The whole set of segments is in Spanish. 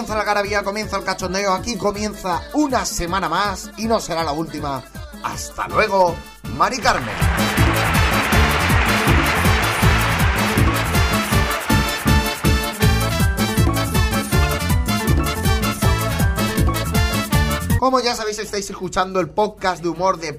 Comienza la garabía, comienza el cachondeo, aquí comienza una semana más y no será la última. Hasta luego, Mari Carmen. Como ya sabéis, estáis escuchando el podcast de humor de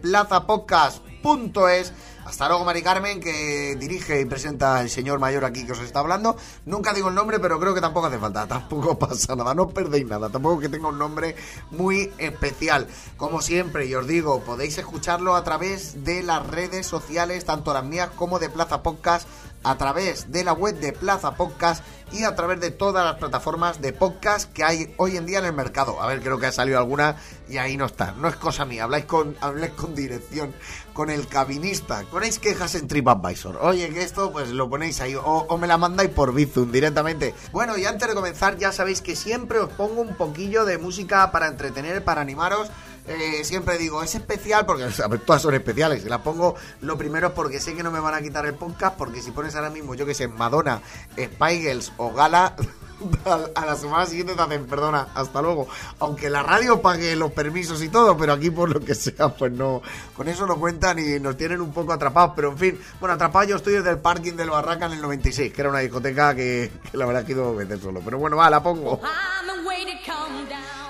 plazapodcast.es. Hasta luego, Mari Carmen, que dirige y presenta el señor mayor aquí que os está hablando. Nunca digo el nombre, pero creo que tampoco hace falta. Tampoco pasa nada, no perdéis nada. Tampoco que tenga un nombre muy especial. Como siempre, y os digo, podéis escucharlo a través de las redes sociales, tanto las mías como de Plaza Podcast a través de la web de Plaza Podcast y a través de todas las plataformas de podcast que hay hoy en día en el mercado. A ver, creo que ha salido alguna y ahí no está. No es cosa mía, habláis con, habláis con dirección, con el cabinista. Ponéis quejas en TripAdvisor. Oye, que esto pues lo ponéis ahí o, o me la mandáis por Bizum directamente. Bueno, y antes de comenzar ya sabéis que siempre os pongo un poquillo de música para entretener, para animaros. Eh, siempre digo, es especial porque a ver, todas son especiales. las pongo lo primero porque sé que no me van a quitar el podcast. Porque si pones ahora mismo, yo que sé, Madonna, Spy Girls o Gala, a la semana siguiente te hacen, perdona, hasta luego. Aunque la radio pague los permisos y todo, pero aquí por lo que sea, pues no. Con eso no cuentan y nos tienen un poco atrapados. Pero en fin, bueno, atrapado yo estoy desde el parking del Barraca en el 96, que era una discoteca que, que la verdad que ido a meter solo. Pero bueno, va, la pongo.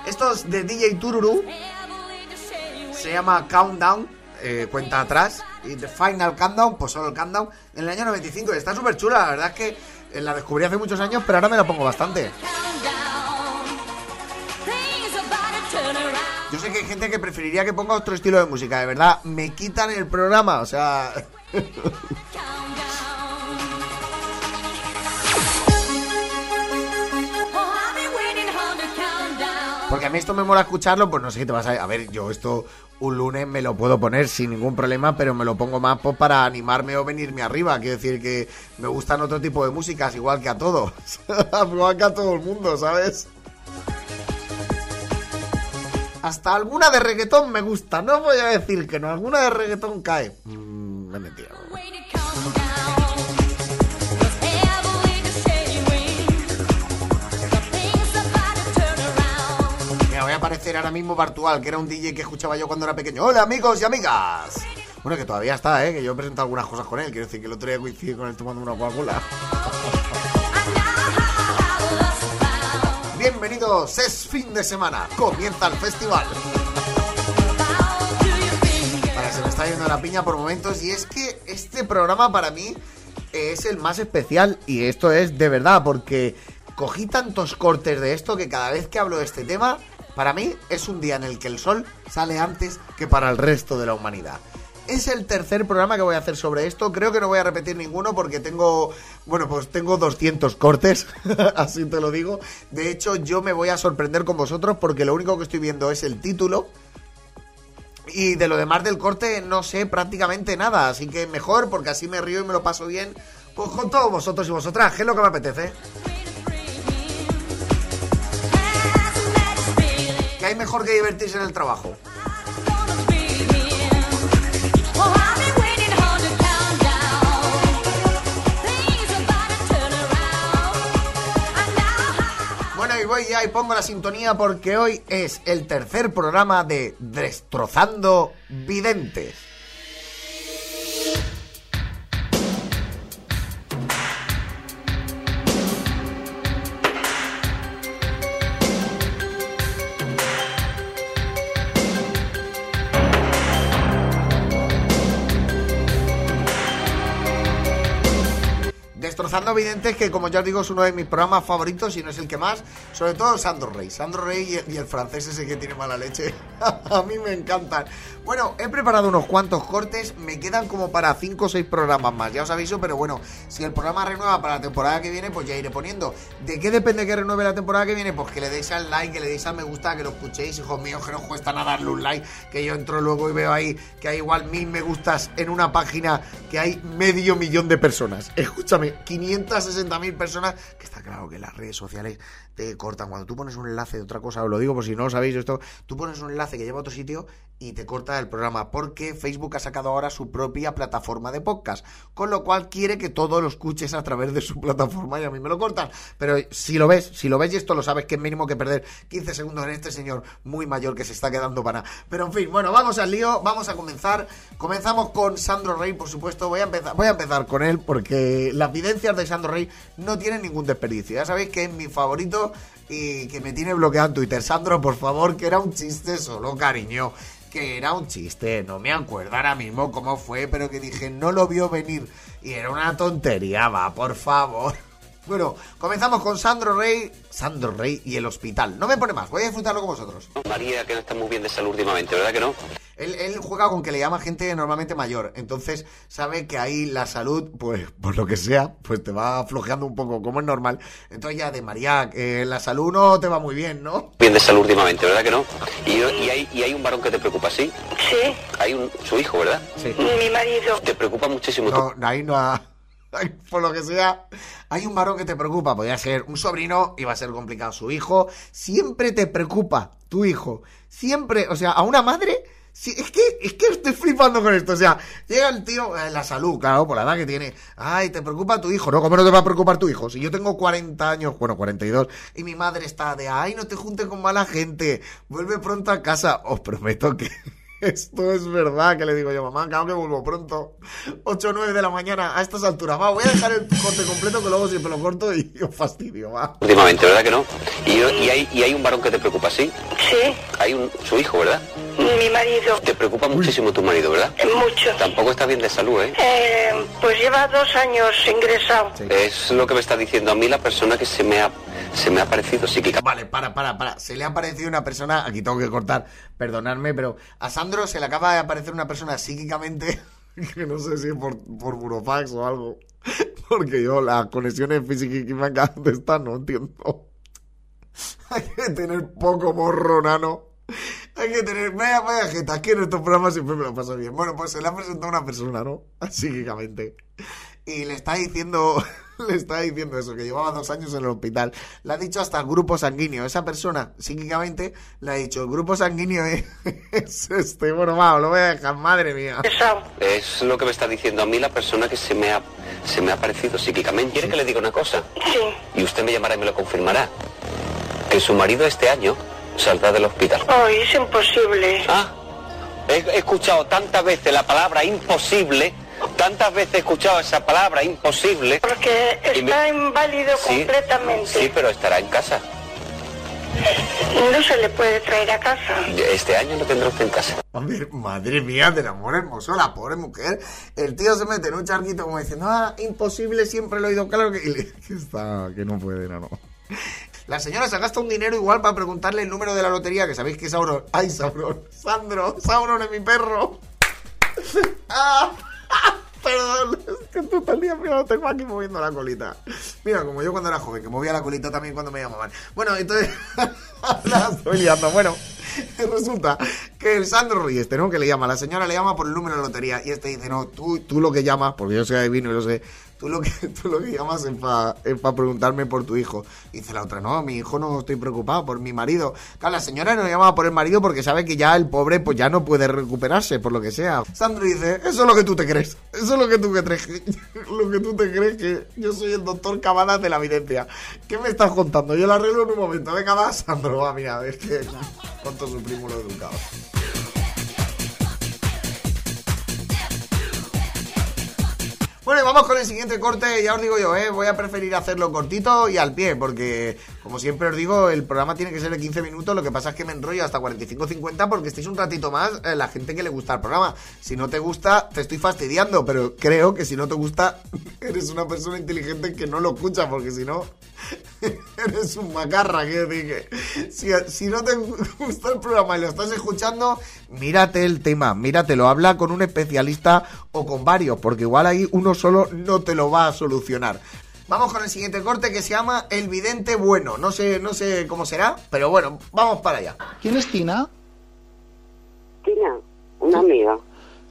Esto es de DJ Tururu. Se llama Countdown, eh, cuenta atrás. Y The Final Countdown, pues solo el Countdown. En el año 95. Y está súper chula, la verdad es que eh, la descubrí hace muchos años, pero ahora me la pongo bastante. Yo sé que hay gente que preferiría que ponga otro estilo de música, de verdad. Me quitan el programa, o sea. Porque a mí esto me mola escucharlo, pues no sé qué te vas a... A ver, yo esto un lunes me lo puedo poner sin ningún problema, pero me lo pongo más pues, para animarme o venirme arriba. Quiero decir que me gustan otro tipo de músicas, igual que a todos. igual que a todo el mundo, ¿sabes? Hasta alguna de reggaetón me gusta, no voy a decir que no, alguna de reggaetón cae. Mm, me mentira. Voy a aparecer ahora mismo Bartual, que era un DJ que escuchaba yo cuando era pequeño. Hola amigos y amigas. Bueno, que todavía está, ¿eh? Que yo he presentado algunas cosas con él. Quiero decir que el otro día coincidí con él tomando una Coca-Cola. Bienvenidos, es fin de semana. Comienza el festival. Se me está yendo la piña por momentos. Y es que este programa para mí es el más especial. Y esto es de verdad, porque cogí tantos cortes de esto que cada vez que hablo de este tema, para mí es un día en el que el sol sale antes que para el resto de la humanidad. Es el tercer programa que voy a hacer sobre esto. Creo que no voy a repetir ninguno porque tengo, bueno, pues tengo 200 cortes, así te lo digo. De hecho, yo me voy a sorprender con vosotros porque lo único que estoy viendo es el título. Y de lo demás del corte no sé prácticamente nada, así que mejor porque así me río y me lo paso bien. Pues con todos vosotros y vosotras, que es lo que me apetece. Que hay mejor que divertirse en el trabajo. Bueno, y voy ya y pongo la sintonía porque hoy es el tercer programa de Destrozando Videntes. Rozando Videntes, que como ya os digo, es uno de mis programas favoritos y no es el que más. Sobre todo Sandro Rey. Sandro Rey y el francés ese que tiene mala leche. a mí me encantan. Bueno, he preparado unos cuantos cortes. Me quedan como para 5 o 6 programas más. Ya os aviso, pero bueno, si el programa renueva para la temporada que viene, pues ya iré poniendo. ¿De qué depende que renueve la temporada que viene? Pues que le deis al like, que le deis al me gusta, que lo escuchéis, hijos míos, que no cuesta nada darle un like. Que yo entro luego y veo ahí que hay igual mil me gustas en una página que hay medio millón de personas. Escúchame, 500 560.000 personas, que está claro que las redes sociales te cortan. Cuando tú pones un enlace de otra cosa, os lo digo por si no lo sabéis esto, tú pones un enlace que lleva a otro sitio y te corta el programa, porque Facebook ha sacado ahora su propia plataforma de podcast, con lo cual quiere que todo lo escuches a través de su plataforma y a mí me lo cortan. Pero si lo ves, si lo ves y esto lo sabes, que es mínimo que perder 15 segundos en este señor muy mayor que se está quedando para. Pero en fin, bueno, vamos al lío, vamos a comenzar. Comenzamos con Sandro Rey, por supuesto. Voy a empezar, voy a empezar con él porque las evidencias de Sandro Rey no tienen ningún desperdicio. Ya sabéis que es mi favorito y que me tiene bloqueado en Twitter. Sandro, por favor, que era un chiste solo, cariño. Que era un chiste, no me acuerdo ahora mismo cómo fue, pero que dije, no lo vio venir. Y era una tontería, va, por favor. Bueno, comenzamos con Sandro Rey, Sandro Rey y el hospital. No me pone más, voy a disfrutarlo con vosotros. María, que no está muy bien de salud últimamente, ¿verdad que no? Él, él juega con que le llama gente normalmente mayor, entonces sabe que ahí la salud, pues por lo que sea, pues te va flojeando un poco, como es normal. Entonces ya de María, que la salud no te va muy bien, ¿no? Bien de salud últimamente, ¿verdad que no? Y, y hay, y hay un varón que te preocupa, ¿sí? Sí, Hay un, su hijo, ¿verdad? Sí. mi marido. Te preocupa muchísimo. No, ahí no ha... Por lo que sea, hay un varón que te preocupa, podría ser un sobrino va a ser complicado su hijo. Siempre te preocupa tu hijo. Siempre, o sea, a una madre Sí, es que, es que estoy flipando con esto. O sea, llega el tío, eh, la salud, claro, por la edad que tiene. Ay, te preocupa tu hijo, ¿no? ¿Cómo no te va a preocupar tu hijo? Si yo tengo 40 años, bueno, 42, y mi madre está de, ay, no te juntes con mala gente, vuelve pronto a casa. Os prometo que esto es verdad, que le digo yo, mamá, claro que vuelvo pronto. 8 o 9 de la mañana, a estas alturas. Va, voy a dejar el corte completo, que luego siempre lo corto y os fastidio, va. Últimamente, ¿verdad que no? Y, y hay, y hay un varón que te preocupa, ¿sí? Sí, Hay un, su hijo, ¿verdad? mi marido. Te preocupa muchísimo tu marido, ¿verdad? Mucho. Tampoco está bien de salud, ¿eh? Eh, pues lleva dos años ingresado. Sí. Es lo que me está diciendo a mí la persona que se me ha, se me ha parecido psíquica. Vale, para, para, para. Se le ha aparecido una persona. Aquí tengo que cortar, perdonadme, pero a Sandro se le acaba de aparecer una persona psíquicamente. Que no sé si por, por burofax o algo. Porque yo las conexiones físico-químicas de esta no entiendo. Hay que tener poco morro, nano. Hay que tener. Vaya, vaya jeta. Aquí en estos programas siempre me lo paso bien. Bueno, pues se le ha presentado una persona, ¿no? Psíquicamente. Y le está diciendo. Le está diciendo eso, que llevaba dos años en el hospital. Le ha dicho hasta grupo sanguíneo. Esa persona, psíquicamente, le ha dicho: el grupo sanguíneo es, es este. Bueno, lo voy a dejar, madre mía. Es lo que me está diciendo a mí la persona que se me ha, se me ha parecido psíquicamente. ¿Quiere que le diga una cosa? Sí. Y usted me llamará y me lo confirmará. Que su marido este año saldrá del hospital. Hoy es imposible. Ah, he he escuchado tantas veces la palabra imposible, tantas veces he escuchado esa palabra imposible. Porque me- está inválido Sí, completamente. Sí, pero estará en casa. No se le puede traer a casa. Este año lo tendrá usted en casa. A ver, madre mía, del amor hermoso, la pobre mujer. El tío se mete en un charquito como diciendo, ah, imposible, siempre lo he oído claro que, y le- que está, que no puede, no, no. La señora se gasta un dinero igual para preguntarle el número de la lotería, que sabéis que es Sauron. ¡Ay, Sauron! ¡Sandro! ¡Sauron es mi perro! ¡Ah! Perdón, es que día mira, lo tengo aquí moviendo la colita. Mira, como yo cuando era joven, que movía la colita también cuando me llamaban. Bueno, entonces, la estoy liando. Bueno, resulta que el Sandro Rey este, ¿no? Que le llama, la señora le llama por el número de lotería y este dice, no, tú, tú lo que llamas, porque yo soy adivino y lo sé, tú lo que, tú lo que llamas es para preguntarme por tu hijo. Dice la otra, no, mi hijo no estoy preocupado por mi marido. Claro, la señora no llama por el marido porque sabe que ya el pobre pues ya no puede recuperarse, por lo que sea. Sandro dice, eso es lo que tú te crees, eso es lo que tú que crees, lo que tú te crees que yo soy el doctor Cavadas de la evidencia. ¿Qué me estás contando? Yo lo arreglo en un momento. Venga, va, Sandro, va, mira, es que cuánto su primo lo Bueno, y vamos con el siguiente corte. Ya os digo yo, ¿eh? voy a preferir hacerlo cortito y al pie, porque, como siempre os digo, el programa tiene que ser de 15 minutos. Lo que pasa es que me enrollo hasta 45-50 porque estéis un ratito más eh, la gente que le gusta el programa. Si no te gusta, te estoy fastidiando, pero creo que si no te gusta, eres una persona inteligente que no lo escucha, porque si no, eres un macarra. Quiero decir si no te gusta el programa y lo estás escuchando, mírate el tema, míratelo. Habla con un especialista o con varios, porque igual ahí uno solo no te lo va a solucionar. Vamos con el siguiente corte que se llama El Vidente Bueno. No sé, no sé cómo será, pero bueno, vamos para allá. ¿Quién es Tina? Tina, una amiga.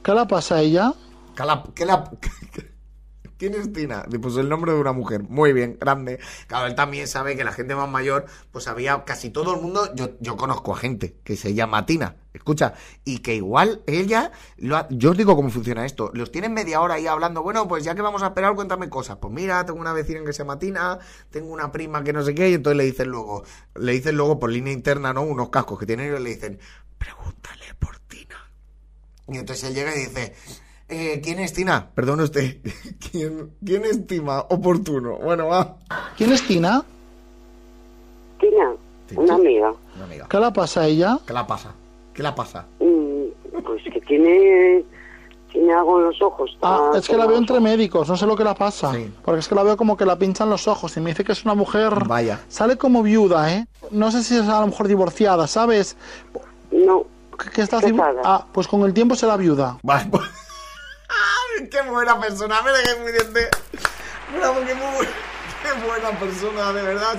¿Qué le pasa a ella? La- que la- ¿Quién es Tina? Pues el nombre de una mujer. Muy bien, grande. Claro, él también sabe que la gente más mayor, pues había casi todo el mundo. Yo, yo conozco a gente que se llama Tina, escucha, y que igual ella. Lo ha- yo os digo cómo funciona esto. Los tienen media hora ahí hablando. Bueno, pues ya que vamos a esperar, cuéntame cosas. Pues mira, tengo una vecina que se llama Tina, tengo una prima que no sé qué, y entonces le dicen luego, le dicen luego por línea interna, ¿no? Unos cascos que tienen y le dicen, pregúntale por Tina. Y entonces él llega y dice, eh, ¿quién es Tina? Perdone usted, ¿quién, ¿quién estima oportuno? Bueno, va. ¿Quién es Tina? Tina, una amiga. Una amiga. ¿Qué le pasa a ella? ¿Qué la pasa? ¿Qué la pasa? Mm, Pues que tiene, tiene algo en los ojos. Ah, es que la veo entre médicos, no sé lo que le pasa. Sí. Porque es que la veo como que la pinchan los ojos y me dice que es una mujer. Vaya. Sale como viuda, ¿eh? No sé si es a lo mejor divorciada, ¿sabes? No, Que, que está así- Casada. Ah, pues con el tiempo será viuda. Vale, pues... ¡Ay, ¡Qué buena persona! Mira que muy diente. Bravo, qué, muy, buena persona, de verdad. O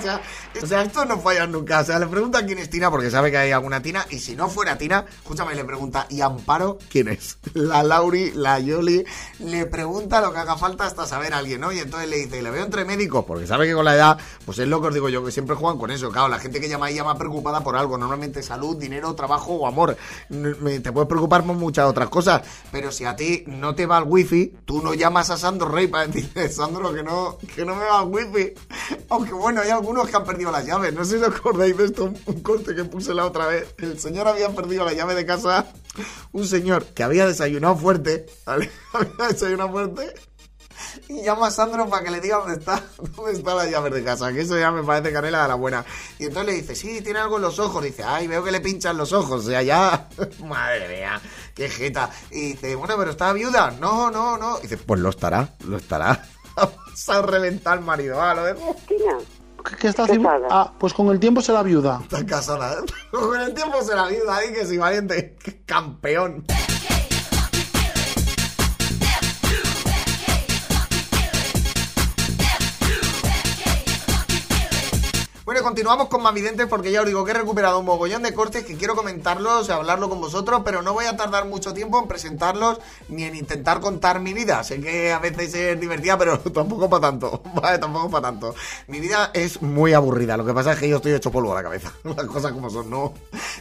o sea, esto no falla nunca. O sea, le pregunta quién es Tina porque sabe que hay alguna Tina. Y si no fuera Tina, escúchame, le pregunta, ¿y Amparo quién es? La Lauri, la Yoli. Le pregunta lo que haga falta hasta saber a alguien, ¿no? Y entonces le dice, le veo entre médicos porque sabe que con la edad, pues es lo que os digo yo, que siempre juegan con eso. Claro, la gente que llama ahí llama preocupada por algo. Normalmente salud, dinero, trabajo o amor. Te puedes preocupar por muchas otras cosas. Pero si a ti no te va el wifi, tú no llamas a Sandro Rey para decirle, Sandro, que no, que no me va el wifi. Aunque bueno, hay algunos que han perdido las llaves. No sé si os acordáis de esto, un, corte que puse la otra vez. El señor había perdido la llave de casa. Un señor que había desayunado fuerte, ¿vale? Había desayunado fuerte. Y llama a Sandro para que le diga dónde está, dónde está la llave de casa, que eso ya me parece canela de la buena. Y entonces le dice, sí, tiene algo en los ojos. Dice, ay, veo que le pinchan los ojos. O sea, ya, madre mía, qué jeta. Y dice, bueno, pero está viuda. No, no, no. Dice, pues lo estará, lo estará. Vamos a reventar al marido, ah, lo dejo. Que, que está así- Casada. Ah, pues con el tiempo será viuda. Está casada. Con el tiempo será viuda, ahí que sí, valiente, campeón. Bueno, continuamos con Mavidentes porque ya os digo que he recuperado un mogollón de cortes que quiero comentarlos, hablarlo con vosotros, pero no voy a tardar mucho tiempo en presentarlos ni en intentar contar mi vida. Sé que a veces es divertida, pero tampoco para tanto, ¿vale? Tampoco para tanto. Mi vida es muy aburrida, lo que pasa es que yo estoy hecho polvo a la cabeza, las cosas como son, no.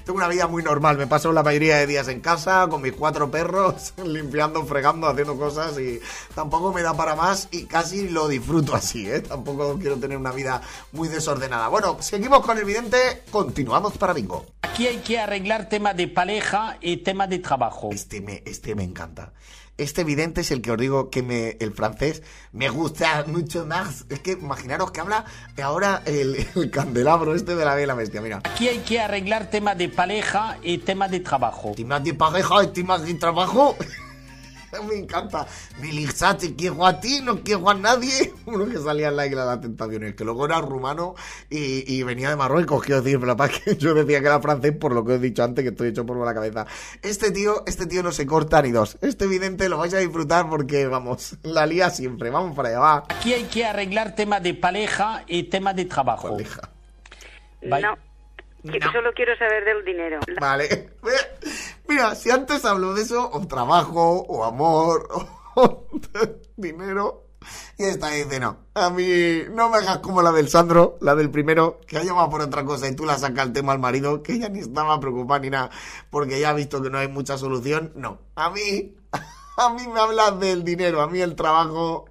Tengo una vida muy normal, me paso la mayoría de días en casa con mis cuatro perros, limpiando, fregando, haciendo cosas y tampoco me da para más y casi lo disfruto así, ¿eh? Tampoco quiero tener una vida muy desordenada. Bueno, seguimos con el vidente, continuamos para bingo. Aquí hay que arreglar temas de pareja y temas de trabajo. Este me, este me encanta. Este vidente es el que os digo que me, el francés me gusta mucho más. Es que imaginaros que habla ahora el, el candelabro este de la Bella Bestia. Mira. Aquí hay que arreglar temas de pareja y temas de trabajo. Temas de pareja y temas de trabajo. Me encanta. Te quiero a ti, no quiero a nadie. Uno que salía en la isla de las tentaciones, que luego era rumano y, y venía de Marruecos, quiero decir, pero para que yo decía que era francés por lo que os he dicho antes, que estoy hecho por la cabeza. Este tío, este tío no se corta ni dos. Este evidente lo vais a disfrutar porque, vamos, la lía siempre. Vamos para allá, va. Aquí hay que arreglar temas de pareja y temas de trabajo. Pareja. No. Solo quiero saber del dinero. Vale. Mira, si antes hablo de eso, o trabajo, o amor, o dinero. Y esta dice, no, a mí no me hagas como la del Sandro, la del primero, que ha llamado por otra cosa y tú la sacas el tema al marido, que ella ni estaba preocupada ni nada, porque ya ha visto que no hay mucha solución. No, a mí, a mí me hablas del dinero, a mí el trabajo,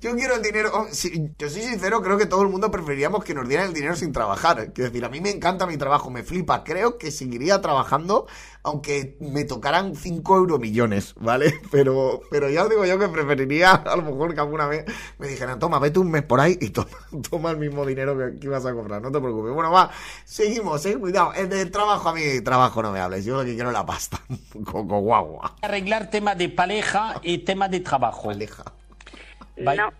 Yo quiero el dinero. oh, sí, yo soy sincero, creo que todo el mundo preferiríamos que nos dieran el dinero sin trabajar. Quiero decir, a mí me encanta mi trabajo, me flipa. Creo que seguiría trabajando aunque me tocaran 5 euro millones, ¿vale? Pero, pero ya os digo yo que preferiría a lo mejor que alguna vez me dijeran, toma, vete un mes por ahí y toma, toma el mismo dinero que, que ibas a cobrar, no te preocupes. Bueno, va, seguimos, eh, cuidado. El del trabajo, a mí trabajo no me hables, yo lo que quiero es la pasta. Coco guagua. Arreglar tema de pareja y tema de trabajo. Aleja. Bye. No.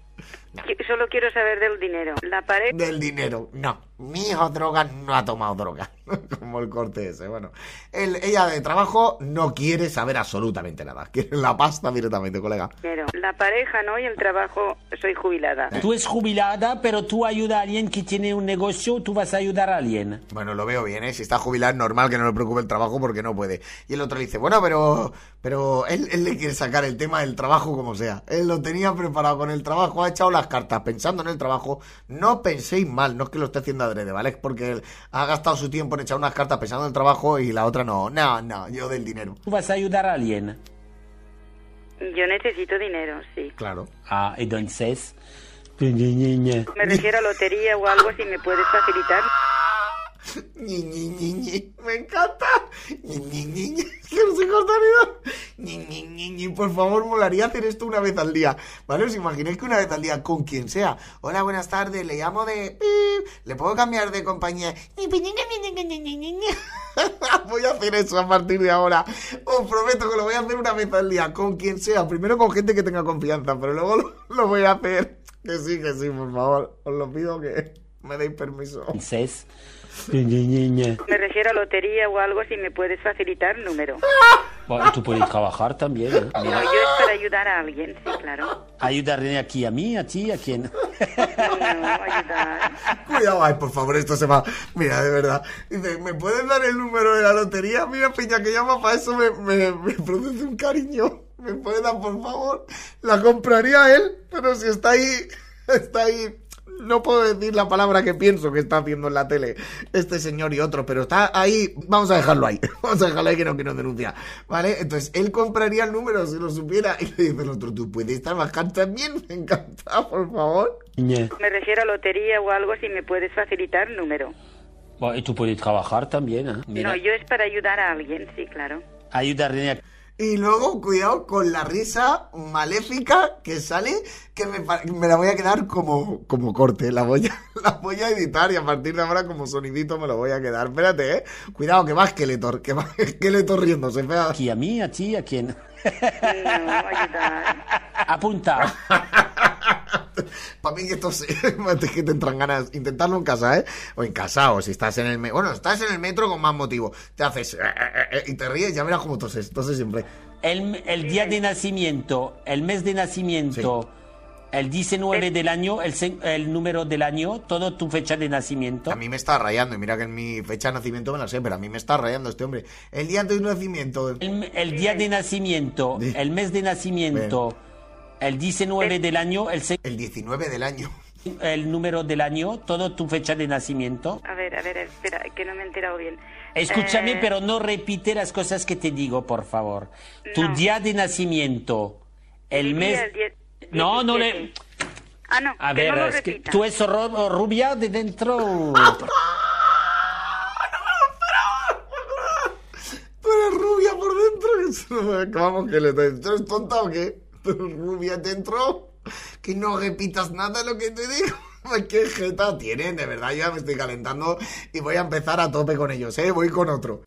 Solo quiero saber del dinero. La pared. Del dinero, no. Mi hijo droga no ha tomado droga. Como el corte ese. Bueno, él, ella de trabajo no quiere saber absolutamente nada. Quiere la pasta directamente, colega. dinero. La pareja no y el trabajo. Soy jubilada. Tú es jubilada, pero tú ayudas a alguien que tiene un negocio, tú vas a ayudar a alguien. Bueno, lo veo bien, ¿eh? Si está jubilado es normal que no le preocupe el trabajo porque no puede. Y el otro le dice, bueno, pero pero él, él le quiere sacar el tema del trabajo como sea. Él lo tenía preparado con el trabajo, ha echado las cartas pensando en el trabajo. No penséis mal, no es que lo esté haciendo adrede, ¿vale? Es porque él ha gastado su tiempo en echar unas cartas pensando en el trabajo y la otra no. No, no, yo del dinero. Tú vas a ayudar a alguien. Yo necesito dinero, sí. Claro. Ah, entonces... Me refiero a lotería o algo si me puedes facilitar. Ñi, ñi. Me encanta. Por favor, molaría hacer esto una vez al día. ¿Vale? ¿Os imagináis que una vez al día con quien sea? Hola, buenas tardes. Le llamo de... ¿Le puedo cambiar de compañía? Voy a hacer eso a partir de ahora. Os prometo que lo voy a hacer una vez al día con quien sea. Primero con gente que tenga confianza, pero luego lo, lo voy a hacer. Que sí, que sí, por favor. Os lo pido que me deis permiso. Entonces... Me refiero a lotería o algo si me puedes facilitar número. Bueno, tú puedes trabajar también. ¿eh? No, yo es para ayudar a alguien, sí, claro. ayudarle aquí a mí, a ti, a quien. No, ayudar. Cuidado, ay, por favor, esto se va. Mira, de verdad. Dice, ¿me puedes dar el número de la lotería? Mira, Peña, que llama para eso me, me, me produce un cariño. ¿Me puede dar, por favor? La compraría él, pero si está ahí, está ahí. No puedo decir la palabra que pienso que está haciendo en la tele este señor y otro, pero está ahí. Vamos a dejarlo ahí. Vamos a dejarlo ahí que no quiero denunciar. ¿Vale? Entonces, él compraría el número si lo supiera. Y le dice el otro, ¿tú puedes trabajar también? Me encanta, por favor. Me refiero a lotería o algo si me puedes facilitar número. Bueno, y tú puedes trabajar también. ¿eh? Mira, No, yo es para ayudar a alguien, sí, claro. ayudarle a... Y luego, cuidado con la risa maléfica que sale, que me, la voy a quedar como, como corte. La voy, a, la voy a editar y a partir de ahora como sonidito me lo voy a quedar. Espérate, eh. Cuidado, que va Skeletor, que va Skeletor riéndose. Aquí a mí, a ti, a. No, ayudar. Apunta. Para mí que esto es que te entran ganas. Intentarlo en casa, ¿eh? O en casa, o si estás en el metro. Bueno, estás en el metro con más motivo. Te haces eh, eh, eh, y te ríes, ya verás cómo toses. Toses siempre. El, el día de nacimiento, el mes de nacimiento, el 19 del año, el, el número del año, todo tu fecha de nacimiento. A mí me está rayando. Y mira que en mi fecha de nacimiento me la sé, pero a mí me está rayando este hombre. El día de nacimiento. El, el día de nacimiento, el mes de nacimiento, el 19 del año, el, El 19 del año. el número del año, todo tu fecha de nacimiento. A ver, a ver, espera, que no me he enterado bien. Escúchame, Eh, pero no repite las cosas que te digo, por favor. Tu No. día de nacimiento, el mes... el diez- No, no le... 17. Ah, no, A que ver, no lo es que tú es ro- rubia de dentro. Tú eres rubia por dentro. Vamos, que le ¿Tú eres tonta o qué? ¿Tú eres rubia dentro? Que no repitas nada lo que te digo. Qué jeta tienen, de verdad, ya me estoy calentando y voy a empezar a tope con ellos, ¿eh? Voy con otro.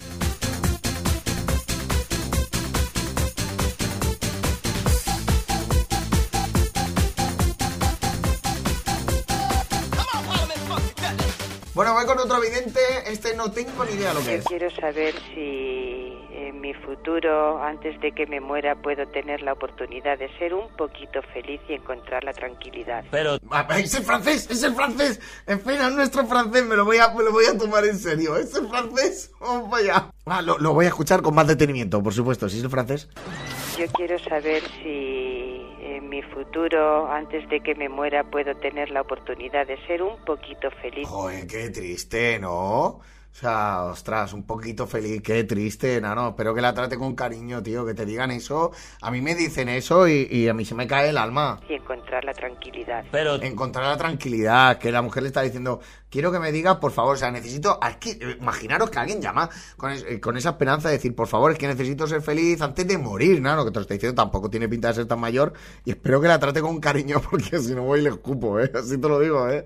Vidente. Este no tengo ni idea lo que Yo es. quiero saber si en mi futuro, antes de que me muera, puedo tener la oportunidad de ser un poquito feliz y encontrar la tranquilidad. Pero Ah, Es el francés, es el francés. Espera, nuestro francés, me lo voy a, me lo voy a tomar en serio. Es el francés. Vamos para allá. Ah, lo, lo voy a escuchar con más detenimiento, por supuesto. Si es el francés. Yo quiero saber si mi futuro, antes de que me muera, puedo tener la oportunidad de ser un poquito feliz. Joder, qué triste, ¿no? O sea, ostras, un poquito feliz, qué triste, no, no, espero que la trate con cariño, tío, que te digan eso. A mí me dicen eso y, y a mí se me cae el alma. Y encontrar la tranquilidad. Pero encontrar la tranquilidad, que la mujer le está diciendo, quiero que me digas, por favor, o sea, necesito, aquí, imaginaros que alguien llama con, es- eh, con esa esperanza de decir, por favor, es que necesito ser feliz antes de morir, ¿no? Lo que te lo está diciendo tampoco tiene pinta de ser tan mayor y espero que la trate con cariño porque si no voy y le escupo, ¿eh? Así te lo digo, ¿eh?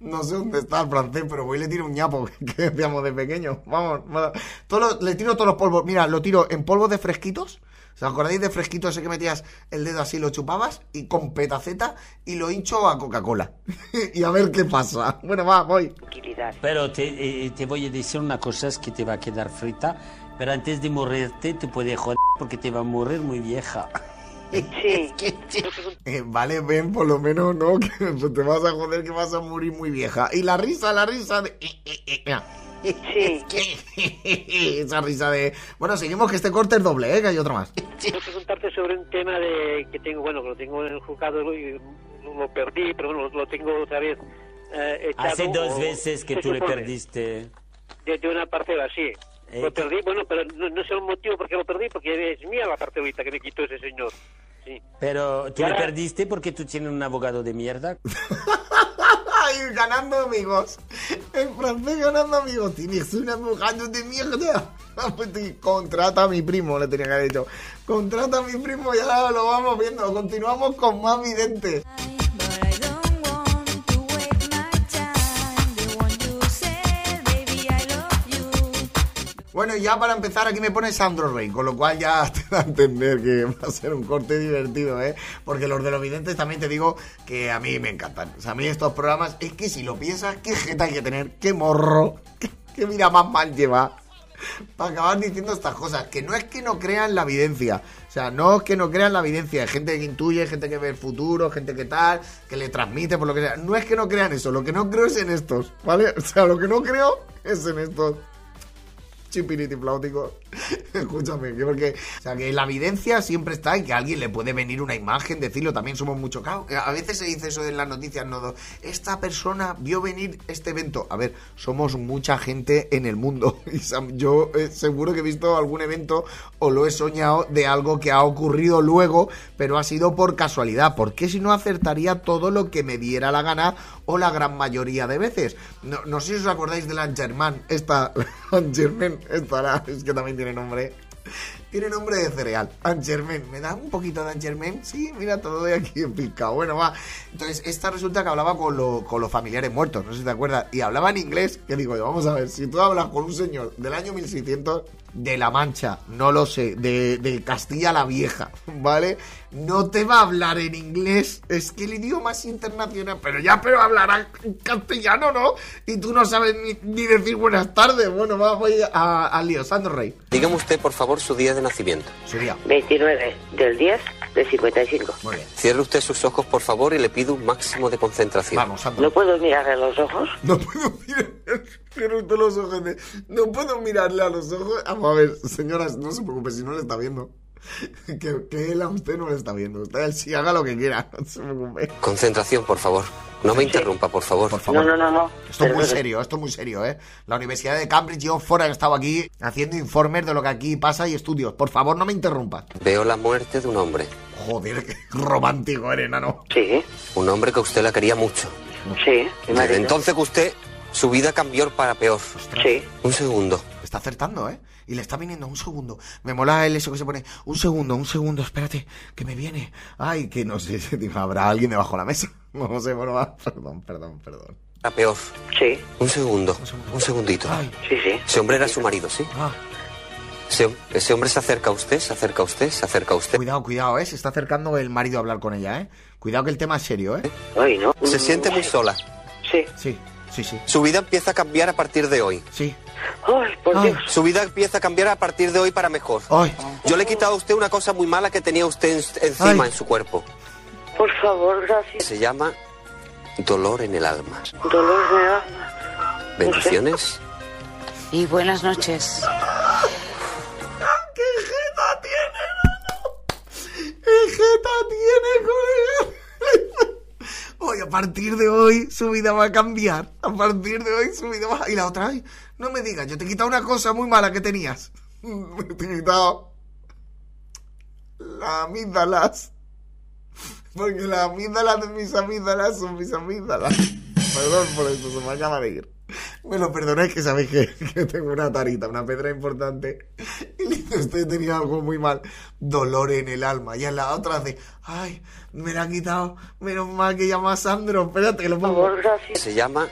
No sé dónde está el francés, pero voy y le tiro un ñapo que decíamos de pequeño. Vamos, vamos. Todo lo- le tiro todos los polvos, mira, lo tiro en polvos de fresquitos. ¿Os acordáis de fresquito ese que metías el dedo así, lo chupabas y con petaceta y lo hincho a Coca-Cola? y a ver qué pasa. Bueno, va, voy. Tranquilidad. Pero te, eh, te voy a decir una cosa es que te va a quedar frita, pero antes de morirte te puede joder porque te va a morir muy vieja. Sí. Eh, vale, ven, por lo menos, ¿no? Que te vas a joder que vas a morir muy vieja. Y la risa, la risa de... Sí. Esa risa de... Bueno, seguimos que este corte es doble, ¿eh? Que hay otro más. Quiero preguntarte sobre un tema de que tengo, bueno, que lo tengo en el juzgado y lo, perdí, pero bueno, lo tengo otra vez eh, echado. Hace dos o- veces que tú le perdiste. De, de una parcela, sí. Eh, lo perdí, bueno, pero no, no sé el motivo por qué lo perdí, porque es mía la parcelita que me quitó ese señor. Sí. Pero tú le perdiste porque tú tienes un abogado de mierda. Ay, ganando amigos. El francés ganando amigos. Tienes un abogado de mierda. Pues sí, Contrata a mi primo, le tenía que haber dicho. Contrata a mi primo y ahora lo vamos viendo. Continuamos con más videntes. Bueno, ya para empezar, aquí me pone Sandro Rey, con lo cual ya te da a entender que va a ser un corte divertido, ¿eh? Porque los de los videntes también te digo que a mí me encantan. O sea, a mí estos programas, es que si lo piensas, qué jeta hay que tener, qué morro, qué, qué mira más mal lleva. Para acabar diciendo estas cosas, que no es que no crean la evidencia, o sea, no es que no crean la evidencia, hay gente que intuye, gente que ve el futuro, gente que tal, que le transmite, por lo que sea, no es que no crean eso, lo que no creo es en estos, ¿vale? O sea, lo que no creo es en estos chipiriti flauticos. Escúchame, que porque, o sea, que la evidencia siempre está y que a alguien le puede venir una imagen, decirlo, también somos mucho claro. A veces se dice eso en las noticias, no, esta persona vio venir este evento. A ver, somos mucha gente en el mundo. Y yo eh, seguro que he visto algún evento o lo he soñado de algo que ha ocurrido luego, pero ha sido por casualidad. Porque si no acertaría todo lo que me diera la gana o la gran mayoría de veces. No, no sé si os acordáis de la Germain, esta la- es que también tiene nombre. Tiene nombre de cereal. Angermain. ¿Me da un poquito de Angermain? Sí, mira, todo de aquí en picado. Bueno, va. Entonces, esta resulta que hablaba con, lo- con los familiares muertos, no sé si te acuerdas. Y hablaba en inglés. Que digo, vamos a ver, si tú hablas con un señor del año 1600, de La Mancha, no lo sé, de, Castilla la Vieja, ¿vale? No te va a hablar en inglés. Es que el idioma es internacional. Pero ya, pero hablará castellano, ¿no? Y tú no sabes ni, decir buenas tardes. Bueno, va, voy a- al lío. Sandro Rey. Dígame usted, por favor, su día de nacimiento. Sería. 29 del 10 de 55. Muy bien. Cierre usted sus ojos, por favor, y le pido un máximo de concentración. Vamos, Sandro. ¿No puedo mirarle a los ojos? No puedo mirar. Cierro usted los ojos. de- No puedo mirarle a los ojos. Vamos a ver, señoras, no se preocupe si no le está viendo. Que, que él a usted no le está viendo. Usted sí haga lo que quiera. No se preocupe. Concentración, por favor. No me interrumpa, por favor. Por favor. No, no, no, no. Esto es muy serio, esto es muy serio, ¿eh? La Universidad de Cambridge y Oxford han estado aquí haciendo informes de lo que aquí pasa y estudios. Por favor, no me interrumpas. Veo la muerte de un hombre. Joder, qué romántico eres, nano. Sí, Un hombre que usted la quería mucho. sí. Desde entonces que usted, su vida cambió para peor. Sí. Un segundo. Está acertando, ¿eh? Y le está viniendo un segundo. Me mola el eso que se pone. Un segundo, un segundo, espérate, que me viene. Ay, que no sé, habrá alguien debajo de la mesa. No sé, bueno, va. Perdón, perdón, perdón. Para peor. Sí, Un segundo. Un segundito. Ay, sí, sí. Ese hombre era su marido, ¿sí? ah. Ese, ese hombre se acerca a usted, se acerca a usted, se acerca a usted. Cuidado, cuidado, ¿eh? Se está acercando el marido a hablar con ella, ¿eh? Cuidado que el tema es serio, ¿eh? Ay, ¿no? Se siente muy sola. Sí. Sí, sí, sí. Su vida empieza a cambiar a partir de hoy. Sí. Ay, por Ay. Dios. Su vida empieza a cambiar a partir de hoy para mejor. Ay, Yo le he quitado a usted una cosa muy mala que tenía usted en- encima Ay. en su cuerpo. Por favor, gracias. Se llama dolor en el alma. Dolor de alma. Bendiciones. Y buenas noches. Partir de hoy, su vida va a cambiar. A partir de hoy, su vida va a... Y la otra, no me digas, yo te he quitado una cosa muy mala que tenías. Te he quitado... La amígdalas. Porque las amígdalas de mis amígdalas son mis amígdalas. Perdón por esto, se me acaba de ir. Me lo perdonáis que sabéis que, que tengo una tarita, una pedra importante. Y le dice, usted tenía algo muy mal, dolor en el alma. Y en la otra hace, ay, me la ha quitado, menos mal que llama a Sandro. Espérate, que lo pongo. Se llama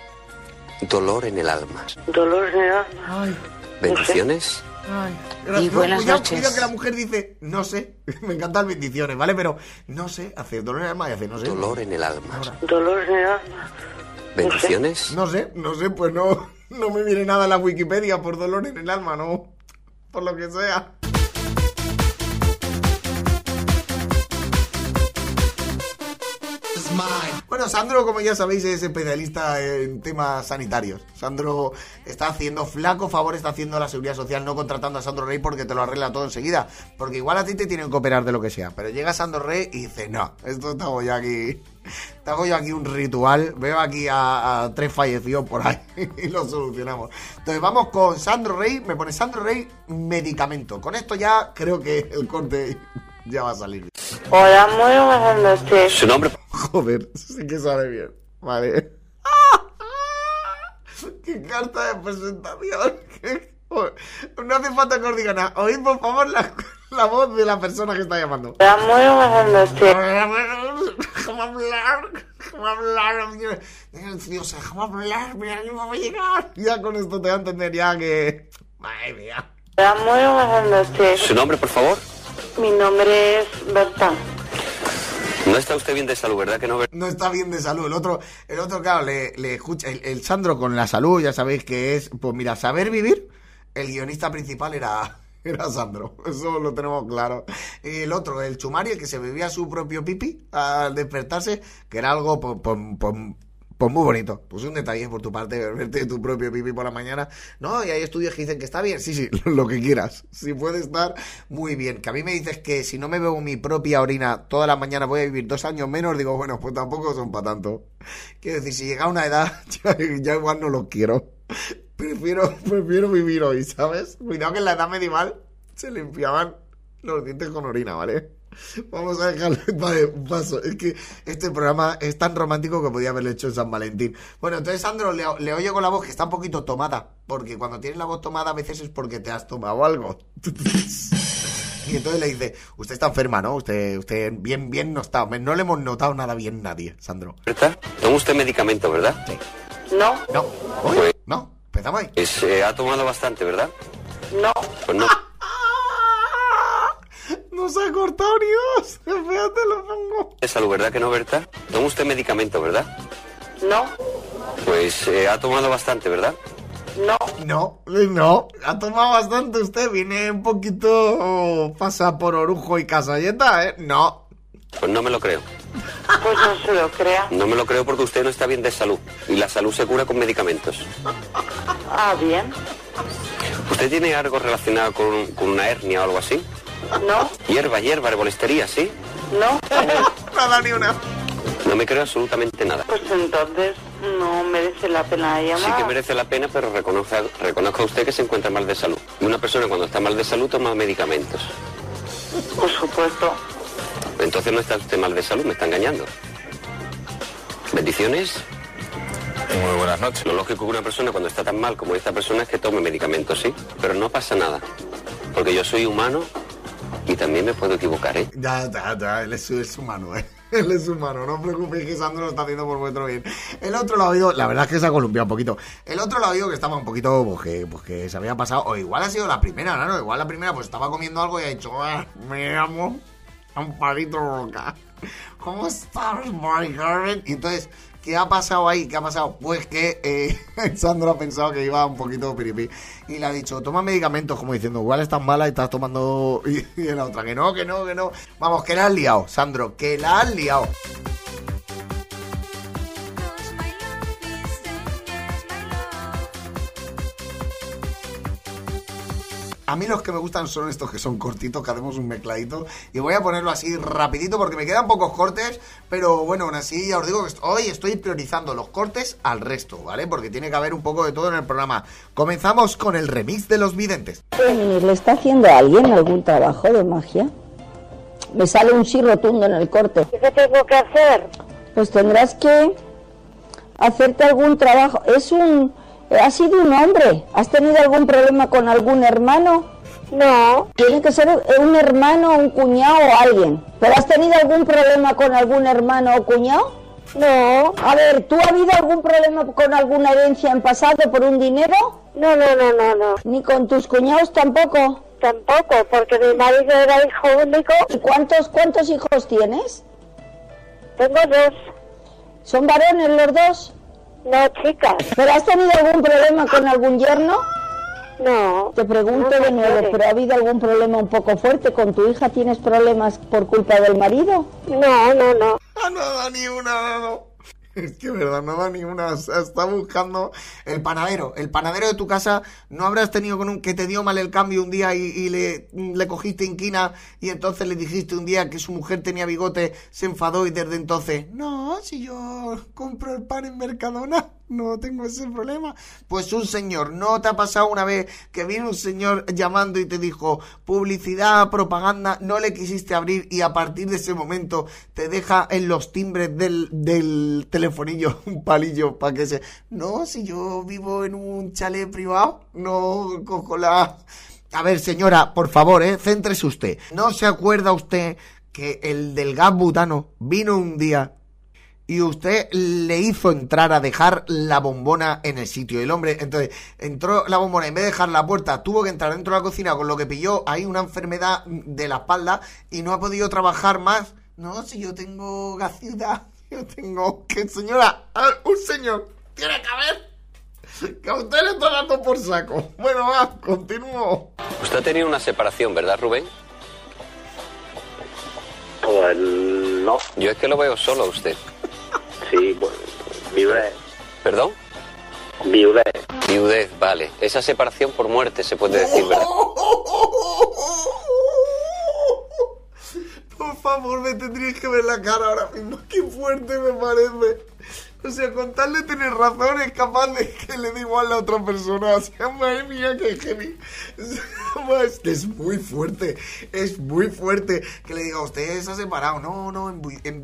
dolor en el alma. Dolor en el alma. Ay, Bendiciones. ay. Y buenas cuidado, noches. cuidado que la mujer dice, no sé. Me encantan bendiciones, ¿vale? Pero no sé, hace dolor en el alma y hace, no sé. Dolor en el alma. Dolor en el alma. Bendiciones. No sé, no sé, pues no, no me viene nada en la Wikipedia por dolor en el alma, no. Por lo que sea. Bueno, Sandro, como ya sabéis, es especialista en temas sanitarios. Sandro está haciendo flaco favor, está haciendo la seguridad social no contratando a Sandro Rey porque te lo arregla todo enseguida. Porque igual a ti te tienen que operar de lo que sea. Pero llega Sandro Rey y dice, no, esto hago yo aquí. Te hago yo aquí un ritual. Veo aquí a tres fallecidos por ahí y lo solucionamos. Entonces vamos con Sandro Rey. Me pone Sandro Rey medicamento. Con esto ya creo que el corte ya va a salir. Hola, muy buenas noches. Su nombre. Joder, sí que sale bien. Vale. ¡Qué carta de presentación! ¡Qué- Joder, No hace falta que os diga nada. Oíd, por favor, la, la voz de la persona que está llamando. Hola, muy buenas noches. Déjame hablar, déjame hablar. Dios, déjame hablar, mira que me va a llegar. Ya con esto te va a entender ya que... Madre mía. Hola, muy buenas noches. Su nombre, por favor. Mi nombre es Berta. No está usted bien de salud, ¿verdad que no? no está bien de salud. El otro, el otro claro, le, le escucha. El, el Sandro con la salud, ya sabéis que es. Pues mira, saber vivir. El guionista principal era. Era Sandro, eso lo tenemos claro. Y el otro, el Chumari, el que se bebía su propio pipi al despertarse, que era algo pues, pues, muy bonito. Pues un detalle por tu parte, beberte tu propio pipi por la mañana. No, y hay estudios que dicen que está bien. Sí, sí, lo que quieras. Si puede estar muy bien. Que a mí me dices que si no me bebo mi propia orina toda la mañana voy a vivir dos años menos, digo, bueno, pues tampoco son para tanto. Quiero decir, si llega una edad, ya, ya igual no lo quiero. Prefiero, prefiero vivir hoy, ¿sabes? Cuidado que en la edad medieval se limpiaban los dientes con orina, ¿vale? Vamos a dejarlo vale, un paso. Es que este programa es tan romántico que podía haberlo hecho en San Valentín. Bueno, entonces Sandro le, le oye con la voz que está un poquito tomada. Porque cuando tienes la voz tomada a veces es porque te has tomado algo. Y entonces le dice, usted está enferma, ¿no? Usted, usted bien, bien no está. No le hemos notado nada bien nadie, Sandro. ¿Verdad? Toma usted medicamento, ¿verdad? Sí. No, No. Uy, no. Empezamos ahí. Pues, eh, ha tomado bastante, ¿verdad? no, Pues no. Nos ha cortado Dios. Espérate, lo pongo. De salud, ¿verdad que no, Berta? Toma usted medicamento, ¿verdad? no, Pues eh, ha tomado bastante, ¿verdad? no, No, no. Ha tomado bastante usted. Viene un poquito. Pasa por orujo y casalleta, ¿eh? No. Pues no me lo creo. pues no se lo crea. No me lo creo porque usted no está bien de salud. Y la salud se cura con medicamentos. Ah, bien. ¿Usted tiene algo relacionado con, con una hernia o algo así? No, Hierba, hierba, herbolistería, ¿sí? no, Nada ni una. No me creo absolutamente nada. pues entonces no merece la pena Sí llamar. que merece la pena, pero reconozca, reconozca usted que se encuentra mal de salud. Una persona cuando está mal de salud toma medicamentos. Por supuesto. Entonces no está usted mal de salud, me está engañando. Bendiciones. Muy buenas noches. Lo lógico que una persona cuando está tan mal como esta persona es que tome medicamentos, sí. Pero no pasa nada. Porque yo soy humano y también me puedo equivocar, ¿eh? Ya, ya, ya. Él es, es humano, ¿eh? Él es humano. No os preocupéis que Sandro lo está haciendo por vuestro bien. El otro lo oído. La verdad es que se ha columpiado un poquito. El otro lo ha oído que estaba un poquito. Pues que, pues que se había pasado. O igual ha sido la primera, claro. Igual la primera, pues estaba comiendo algo y ha dicho. "Ah, me llamo Amparito Roca. ¿Cómo estás, Mari Carmen? Y entonces, ¿qué ha pasado ahí? ¿Qué ha pasado? Pues que eh, Sandro ha pensado que iba un poquito piripí. Y le ha dicho, toma medicamentos, como diciendo, igual estás mala y estás tomando... Y, y la otra, que no, que no, que no. Vamos, que la has liado, Sandro, que la has liado. A mí los que me gustan son estos que son cortitos, que hacemos un mezcladito. Y voy a ponerlo así rapidito porque me quedan pocos cortes. Pero bueno, aún así ya os digo que hoy estoy priorizando los cortes al resto, ¿vale? Porque tiene que haber un poco de todo en el programa. Comenzamos con el remix de los videntes. ¿Le está haciendo a alguien algún trabajo de magia? Me sale un sí rotundo en el corte. ¿Qué tengo que hacer? Pues tendrás que hacerte algún trabajo. Es un... Ha sido un hombre. ¿Has tenido algún problema con algún hermano? No. Tiene que ser un hermano, un cuñado o alguien. ¿Pero has tenido algún problema con algún hermano o cuñado? No. A ver, ¿tú ha habido algún problema con alguna herencia en pasado por un dinero? No, no, no, no, no. ¿Ni con tus cuñados tampoco? Tampoco, porque mi marido era hijo único. ¿Y cuántos, cuántos hijos tienes? Tengo dos. ¿Son varones los dos? No, chicas. ¿Pero has tenido algún problema con algún yerno? No. Te pregunto No, de nuevo, quiere. ¿pero ha habido algún problema un poco fuerte con tu hija? ¿Tienes problemas por culpa del marido? No, no, no. Ah, no da ni una, no, no. Es que verdad, no da ni una. O sea, está buscando el panadero. El panadero de tu casa, ¿no habrás tenido con un que te dio mal el cambio un día y, y le, le cogiste inquina y entonces le dijiste un día que su mujer tenía bigote, se enfadó y desde entonces, no, si yo compro el pan en Mercadona, no tengo ese problema. Pues un señor, ¿no te ha pasado una vez que vino un señor llamando y te dijo publicidad, propaganda, no le quisiste abrir y a partir de ese momento te deja en los timbres del, del telefonillo un palillo para que se... No, si yo vivo en un chalet privado, no cojo la... A ver, señora, por favor, eh, céntrese usted. ¿No se acuerda usted que el del gas butano vino un día y usted le hizo entrar a dejar la bombona en el sitio. Y el hombre, entonces, entró la bombona, en vez de dejar la puerta, tuvo que entrar dentro de la cocina, con lo que pilló ahí una enfermedad de la espalda y no ha podido trabajar más. No, si yo tengo gaciudad, yo tengo que, señora, a ver, un señor, tiene que haber. Que a usted le está dando por saco. Bueno, va, continúo. Usted ha tenido una separación, ¿verdad, Rubén? Pues no. Yo es que lo veo solo a usted. Sí, pues, viudez. ¿Perdón? Viudez. Viudez, vale. Esa separación por muerte se puede decir, ¿verdad? Por favor, me tendrías que ver la cara ahora mismo. Qué fuerte me parece. O sea, con tal de tener razón es capaz de que le dé igual a la otra persona. O sea, madre mía, qué heavy. O sea, Es que es muy fuerte. Es muy fuerte. Que le diga, usted se ha separado. No, no, en, vi- en.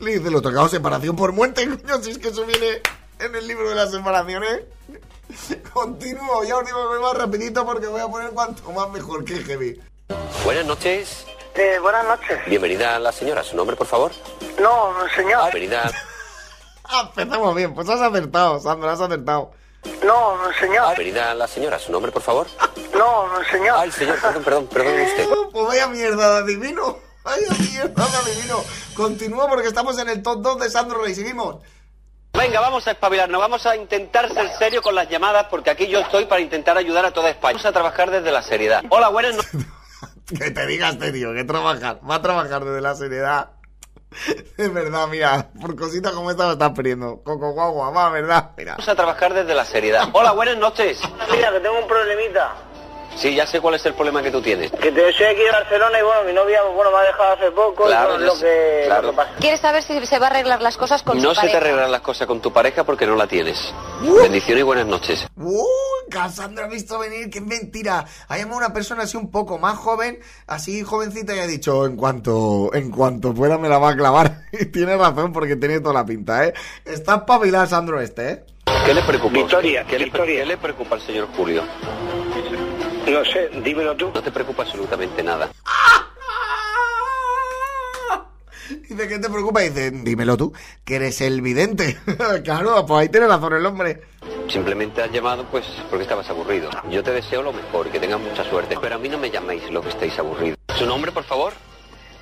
Le dice, lo tocado separación por muerte. Coño, si es que eso viene en el libro de las separaciones. Continúo. Ya os digo que voy más rapidito porque voy a poner cuanto más mejor que heavy. Buenas noches. Eh, buenas noches. Bienvenida a la señora. ¿Su nombre, por favor? No, señor. Bienvenida. Ah, empezamos bien. Pues has acertado, Sandra, has acertado. No, señor. Bienvenida a la señora. ¿Su nombre, por favor? No, señor. Ay, señor, perdón, perdón, perdón usted. Pues vaya mierda de adivino. Vaya mierda de adivino. Continúa porque estamos en el top 2 de Sandro Rey. Seguimos. Venga, vamos a espabilarnos, vamos a intentar ser serios con las llamadas porque aquí yo estoy para intentar ayudar a toda España. Vamos a trabajar desde la seriedad. Hola, buenas noches. Que te digas, tío, que trabajar. Va a trabajar desde la seriedad. Es verdad, mira, por cositas como esta me estás perdiendo. Coco guagua, va, verdad, mira. Vamos a trabajar desde la seriedad. Hola, buenas noches. Mira, que tengo un problemita. Sí, ya sé cuál es el problema que tú tienes. Que te estoy aquí en Barcelona y bueno, mi novia bueno, me ha dejado hace poco Claro, y bueno, es yo lo sé, que, claro. lo que pasa. ¿Quieres saber si se va a arreglar las cosas con No su se te arreglan las cosas con tu pareja porque no la tienes. Bendiciones y buenas noches. ¡Uh! Cassandra ha visto venir, que mentira. Ha llamado a una persona así un poco más joven, así jovencita, y ha dicho, en cuanto, en cuanto pueda me la va a clavar. Y tiene razón, porque tiene toda la pinta, ¿eh? Está espabilado Sandro este, ¿eh? ¿Qué le preocupa? Victoria, ¿Qué le, Victoria. ¿Qué le preocupa al señor Julio? No sé, dímelo tú. No te preocupa absolutamente nada. Dice, ¿qué te preocupa? Y dice, dímelo tú, que eres el vidente. claro, pues ahí tiene razón el hombre. Simplemente has llamado pues porque estabas aburrido. Yo te deseo lo mejor, que tengas mucha suerte. Pero a mí no me llaméis lo que estéis aburridos. ¿Su nombre, por favor?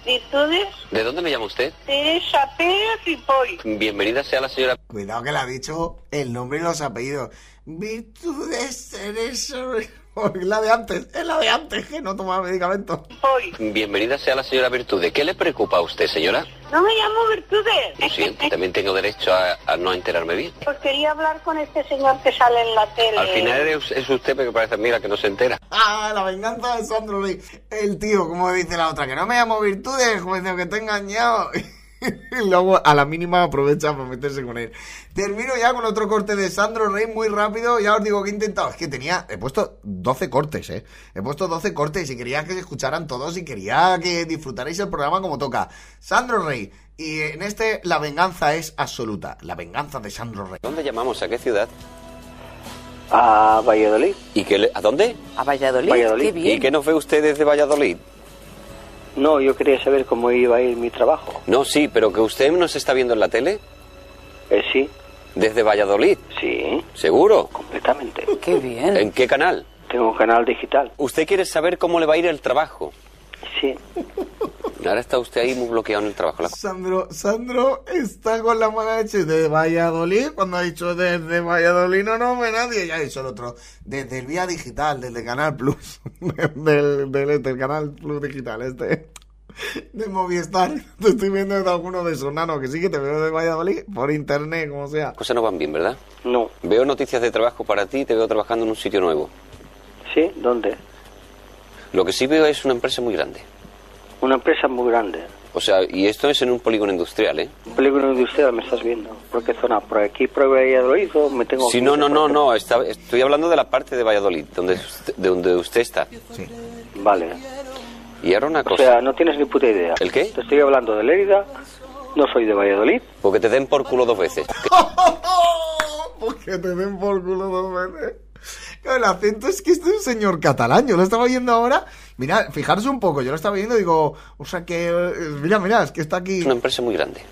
Virtudes, ¿De dónde me llama usted? Teresa Pérez y Poi. Bienvenida sea la señora... Cuidado que le ha dicho el nombre y los apellidos. Virtudes, eres... Es la de antes, es la de antes, que no tomaba medicamentos. Bienvenida sea la señora Virtude. ¿Qué le preocupa a usted, señora? No me llamo Virtudes. Lo siento, también tengo derecho a, a no enterarme bien. Pues quería hablar con este señor que sale en la tele. Al final es, es usted porque parece, mira, que no se entera. Ah, la venganza de Sandro Rey. El tío, como dice la otra, que no me llamo Virtudes, pues que te he engañado. y luego a la mínima aprovecha para meterse con él. Termino ya con otro corte de Sandro Rey muy rápido. Ya os digo que he intentado. Es que tenía. He puesto 12 cortes, ¿eh? He puesto 12 cortes y quería que se escucharan todos y quería que disfrutarais el programa como toca. Sandro Rey. Y en este la venganza es absoluta. La venganza de Sandro Rey. ¿Dónde llamamos? ¿A qué ciudad? A Valladolid. ¿Y qué le- ¿A dónde? A Valladolid, Valladolid. qué bien. ¿Y qué nos ve usted desde Valladolid? No, yo quería saber cómo iba a ir mi trabajo. No, sí, pero que usted nos está viendo en la tele. Eh, sí. ¿Desde Valladolid? Sí. ¿Seguro? Completamente. Qué bien. ¿En qué canal? Tengo un canal digital. ¿Usted quiere saber cómo le va a ir el trabajo? Sí. Ahora está usted ahí muy bloqueado en el trabajo. La- Sandro, Sandro está con la mano hecha de Valladolid. Cuando ha dicho desde Valladolid no nos ve nadie. Ya ha dicho el otro. Desde el Vía Digital, desde Canal Plus. del, del, del Canal Plus Digital, este. De Movistar. Te estoy viendo de alguno de esos nanos que sí que te veo de Valladolid. Por internet, como sea. Las cosas no van bien, ¿verdad? No. Veo noticias de trabajo para ti y te veo trabajando en un sitio nuevo. ¿Sí? ¿Dónde? Lo que sí veo es una empresa muy grande. Una empresa muy grande. O sea, y esto es en un polígono industrial, ¿eh? Un polígono industrial me estás viendo. ¿Por qué zona? ¿Por aquí, por Valladolid o me tengo Sí, no, no, no, no. está- estoy hablando de la parte de Valladolid, donde usted, de donde usted está. Vale. Y ahora una O cosa. sea, no tienes ni puta idea. ¿El qué? Te estoy hablando de Lérida. No soy de Valladolid. Porque te den por culo dos veces. Porque te den por culo dos veces. Claro, El acento es que este es un señor catalán. Yo lo estaba viendo ahora. Mira, fijaros un poco. Yo lo estaba viendo y digo, o sea que. eh, Mira, mira, es que está aquí. Es una empresa muy grande.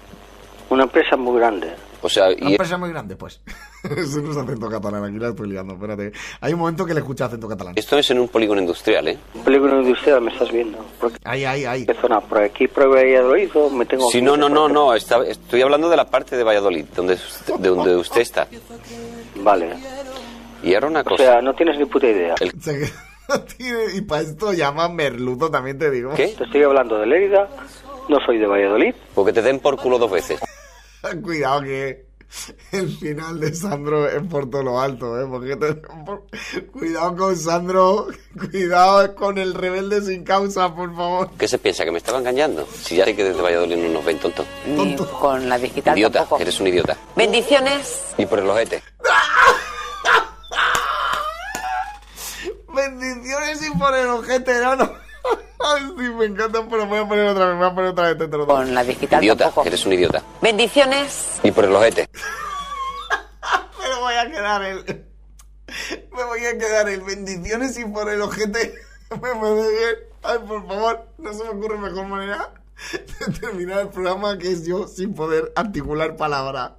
Una empresa muy grande. O sea, Una empresa muy grande, pues. Eso no es acento catalán, aquí la estoy liando, espérate. Hay un momento que le escucha acento catalán. esto es en un polígono industrial, ¿eh? Un polígono industrial me estás viendo. ¿Por Ahí, ahí, ahí. qué zona? ¿Por aquí, por Valladolid o me tengo Sí, no, no, no, no. está- estoy hablando de la parte de Valladolid, donde, usted- de donde usted está. Vale. Y ahora una O cosa. sea, no tienes ni puta idea. El- O sea que no tiene- y para esto llama merluzo, también te digo. ¿Qué? Te estoy hablando de Lérida. No soy de Valladolid. Porque te den por culo dos veces. Cuidado que el final de Sandro es por todo lo alto, ¿eh? Porque te- Cuidado con Sandro, cuidado con el rebelde sin causa, por favor. ¿Qué se piensa? ¿Que me estaba engañando? Si ya sé que desde Valladolid no nos ven, tonto. Ni con la digital Idiota, tampoco. eres un idiota. Bendiciones. Y por el ojete. Bendiciones y por el ojete, no, no. Ay, sí, me encanta, pero voy a poner otra vez, me voy a poner otra vez. te lo doy. Con la digital Idiota, tampoco. eres un idiota. Bendiciones. Y por el ojete. Me voy a quedar el. Me voy a quedar el bendiciones y por el ojete. Me parece bien. Ay, por favor, no se me ocurre mejor manera de terminar el programa que es yo sin poder articular palabra.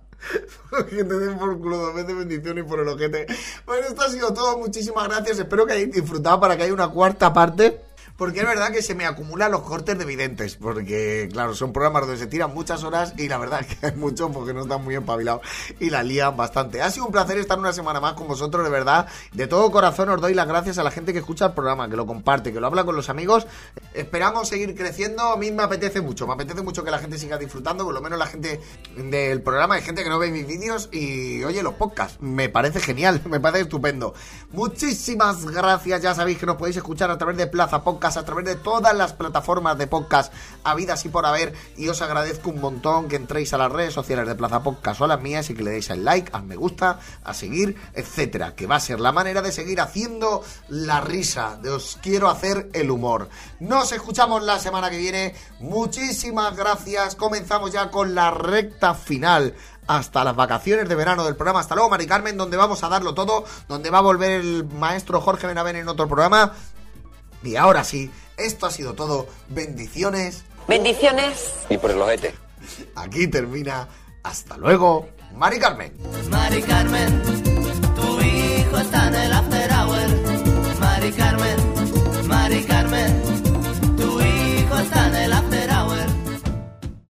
Que te den por culo dos veces bendiciones y por el ojete. Bueno, esto ha sido todo. Muchísimas gracias. Espero que hayáis disfrutado para que haya una cuarta parte. Porque es verdad que se me acumulan los cortes de videntes. Porque, claro, son programas donde se tiran muchas horas y la verdad es que hay muchos porque no están muy espabilados y la lían bastante. Ha sido un placer estar una semana más con vosotros, de verdad. De todo corazón os doy las gracias a la gente que escucha el programa, que lo comparte, que lo habla con los amigos. Esperamos seguir creciendo. A mí me apetece mucho. Me apetece mucho que la gente siga disfrutando. Por lo menos la gente del programa. Hay gente que no ve mis vídeos y oye los podcasts. Me parece genial. Me parece estupendo. Muchísimas gracias. Ya sabéis que nos podéis escuchar a través de Plaza Podcast, a través de todas las plataformas de podcast habidas y por haber. Y os agradezco un montón que entréis a las redes sociales de Plaza Podcast o a las mías y que le deis al like, al me gusta, a seguir, etcétera. Que va a ser la manera de seguir haciendo la risa. De os quiero hacer el humor. Nos escuchamos la semana que viene. Muchísimas gracias. Comenzamos ya con la recta final hasta las vacaciones de verano del programa. Hasta luego, Mari Carmen, donde vamos a darlo todo, donde va a volver el maestro Jorge Benavén en otro programa. Y ahora sí, esto ha sido todo. Bendiciones. Bendiciones. Y por el ojete. Aquí termina. Hasta luego, Mari Carmen. Mari Carmen, tu hijo está en el after hour. Mari Carmen, Mari Carmen.